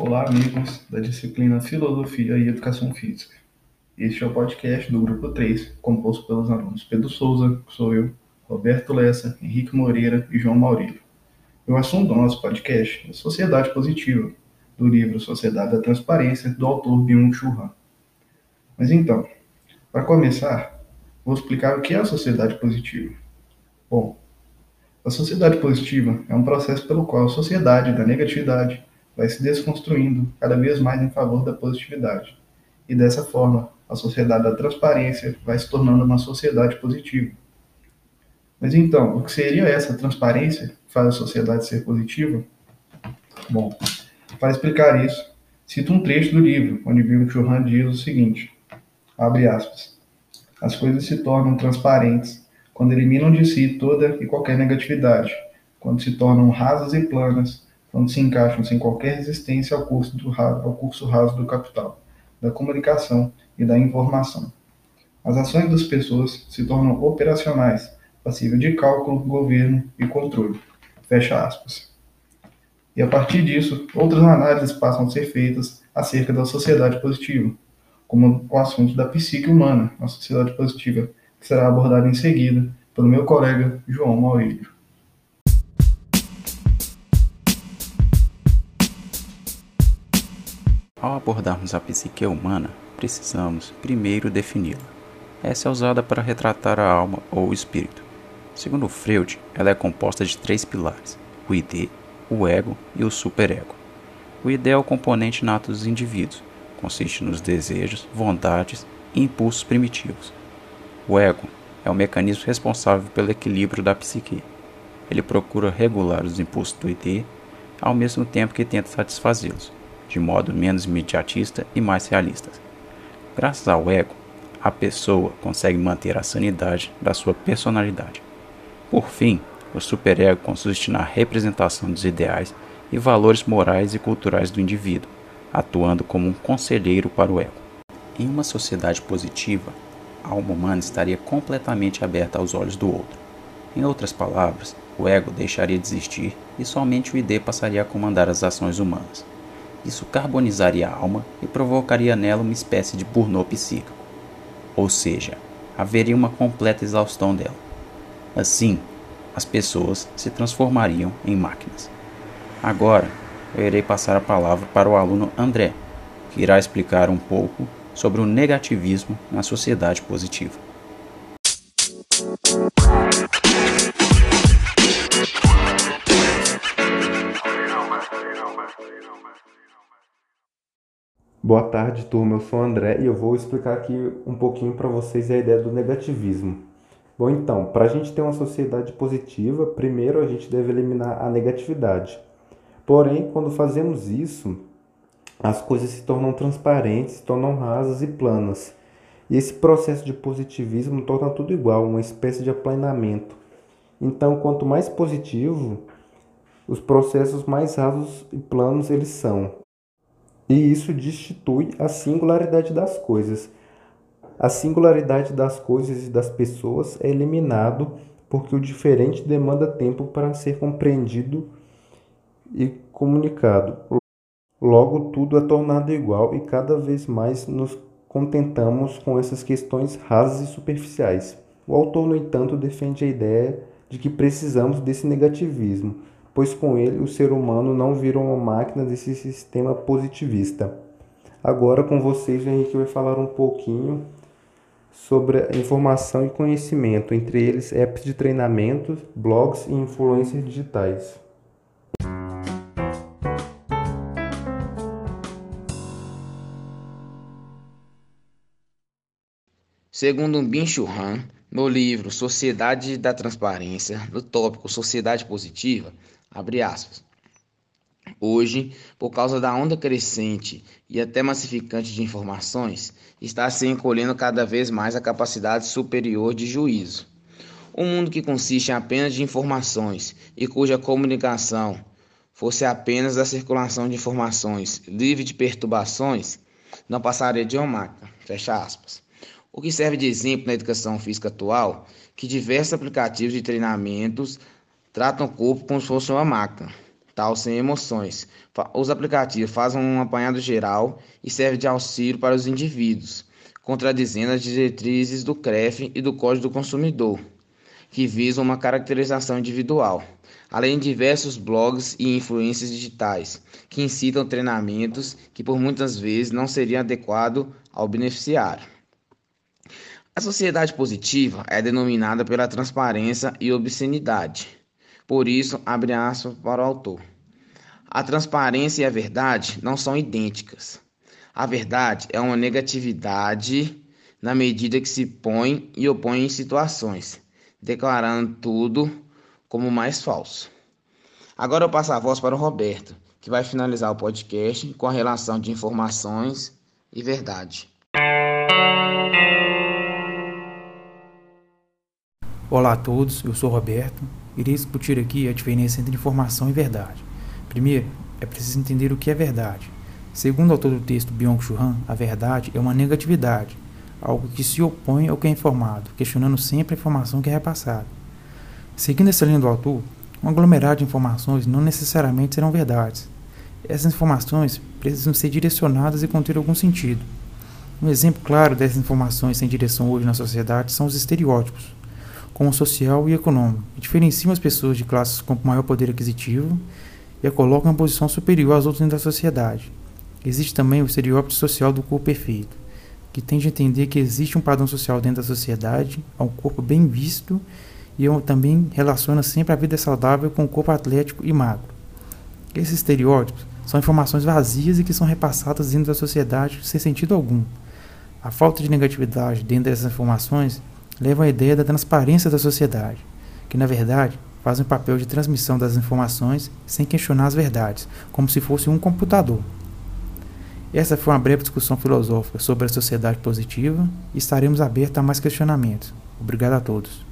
Olá, amigos da disciplina Filosofia e Educação Física. Este é o podcast do Grupo 3, composto pelos alunos Pedro Souza, que sou eu, Roberto Lessa, Henrique Moreira e João Maurílio. O assunto do nosso podcast é Sociedade Positiva, do livro Sociedade da Transparência, do autor Byung-Chul Han. Mas então, para começar, vou explicar o que é a sociedade positiva. Bom, a sociedade positiva é um processo pelo qual a sociedade da negatividade vai se desconstruindo cada vez mais em favor da positividade. E dessa forma, a sociedade da transparência vai se tornando uma sociedade positiva. Mas então, o que seria essa transparência que faz a sociedade ser positiva? Bom, para explicar isso, cito um trecho do livro, onde Byung-Chul Han diz o seguinte, abre aspas, as coisas se tornam transparentes quando eliminam de si toda e qualquer negatividade, quando se tornam rasas e planas, quando se encaixam sem qualquer resistência ao curso, do, ao curso raso do capital, da comunicação e da informação. As ações das pessoas se tornam operacionais, passíveis de cálculo, governo e controle. Fecha aspas. E a partir disso, outras análises passam a ser feitas acerca da sociedade positiva, como o assunto da psique humana, a sociedade positiva, que será abordado em seguida pelo meu colega João Maurílio. Ao abordarmos a psique humana, precisamos primeiro defini-la. Essa é usada para retratar a alma ou o espírito. Segundo Freud, ela é composta de três pilares: o id, o ego e o superego. O id é o componente nato dos indivíduos, consiste nos desejos, vontades e impulsos primitivos. O ego é o mecanismo responsável pelo equilíbrio da psique. Ele procura regular os impulsos do id ao mesmo tempo que tenta satisfazê-los de modo menos imediatista e mais realista. Graças ao ego, a pessoa consegue manter a sanidade da sua personalidade. Por fim, o superego consiste na representação dos ideais e valores morais e culturais do indivíduo, atuando como um conselheiro para o ego. Em uma sociedade positiva, a alma humana estaria completamente aberta aos olhos do outro. Em outras palavras, o ego deixaria de existir e somente o ID passaria a comandar as ações humanas. Isso carbonizaria a alma e provocaria nela uma espécie de burnout psíquico. Ou seja, haveria uma completa exaustão dela. Assim, as pessoas se transformariam em máquinas. Agora, eu irei passar a palavra para o aluno André, que irá explicar um pouco sobre o negativismo na sociedade positiva. Boa tarde, turma. Eu sou o André e eu vou explicar aqui um pouquinho para vocês a ideia do negativismo. Bom, então, para a gente ter uma sociedade positiva, primeiro a gente deve eliminar a negatividade. Porém, quando fazemos isso, as coisas se tornam transparentes, se tornam rasas e planas. E esse processo de positivismo torna tudo igual, uma espécie de aplanamento. Então, quanto mais positivo, os processos mais rasos e planos eles são. E isso destitui a singularidade das coisas. A singularidade das coisas e das pessoas é eliminado porque o diferente demanda tempo para ser compreendido e comunicado. Logo, tudo é tornado igual e cada vez mais nos contentamos com essas questões rasas e superficiais. O autor, no entanto, defende a ideia de que precisamos desse negativismo pois com ele o ser humano não vira uma máquina desse sistema positivista. Agora com vocês o Henrique vai falar um pouquinho sobre informação e conhecimento, entre eles apps de treinamento, blogs e influências digitais. Segundo Bin Han, no livro Sociedade da Transparência, no tópico Sociedade Positiva, Abre aspas. Hoje, por causa da onda crescente e até massificante de informações, está se encolhendo cada vez mais a capacidade superior de juízo. Um mundo que consiste apenas de informações e cuja comunicação fosse apenas a circulação de informações livre de perturbações, não passaria de uma máquina. Fecha aspas. O que serve de exemplo na educação física atual, que diversos aplicativos de treinamentos tratam o corpo como se fosse uma máquina. tal sem emoções. Os aplicativos fazem um apanhado geral e servem de auxílio para os indivíduos, contradizendo as diretrizes do CREF e do Código do Consumidor, que visam uma caracterização individual, além de diversos blogs e influências digitais, que incitam treinamentos que por muitas vezes não seriam adequados ao beneficiário. A sociedade positiva é denominada pela transparência e obscenidade por isso, abre aspas para o autor. A transparência e a verdade não são idênticas. A verdade é uma negatividade na medida que se põe e opõe em situações, declarando tudo como mais falso. Agora eu passo a voz para o Roberto, que vai finalizar o podcast com a relação de informações e verdade. Olá a todos, eu sou Roberto irei discutir aqui a diferença entre informação e verdade. Primeiro, é preciso entender o que é verdade. Segundo o autor do texto Byung-Chul Han, a verdade é uma negatividade, algo que se opõe ao que é informado, questionando sempre a informação que é repassada. Seguindo essa linha do autor, um aglomerado de informações não necessariamente serão verdades. Essas informações precisam ser direcionadas e conter algum sentido. Um exemplo claro dessas informações sem direção hoje na sociedade são os estereótipos como social e econômico, que diferenciam as pessoas de classes com maior poder aquisitivo e a colocam em posição superior às outras da sociedade. Existe também o estereótipo social do corpo perfeito, que tende a entender que existe um padrão social dentro da sociedade, a um corpo bem visto, e também relaciona sempre a vida saudável com o corpo atlético e magro. Esses estereótipos são informações vazias e que são repassadas dentro da sociedade sem sentido algum. A falta de negatividade dentro dessas informações levam à ideia da transparência da sociedade, que na verdade fazem papel de transmissão das informações sem questionar as verdades, como se fosse um computador. Essa foi uma breve discussão filosófica sobre a sociedade positiva e estaremos abertos a mais questionamentos. Obrigado a todos.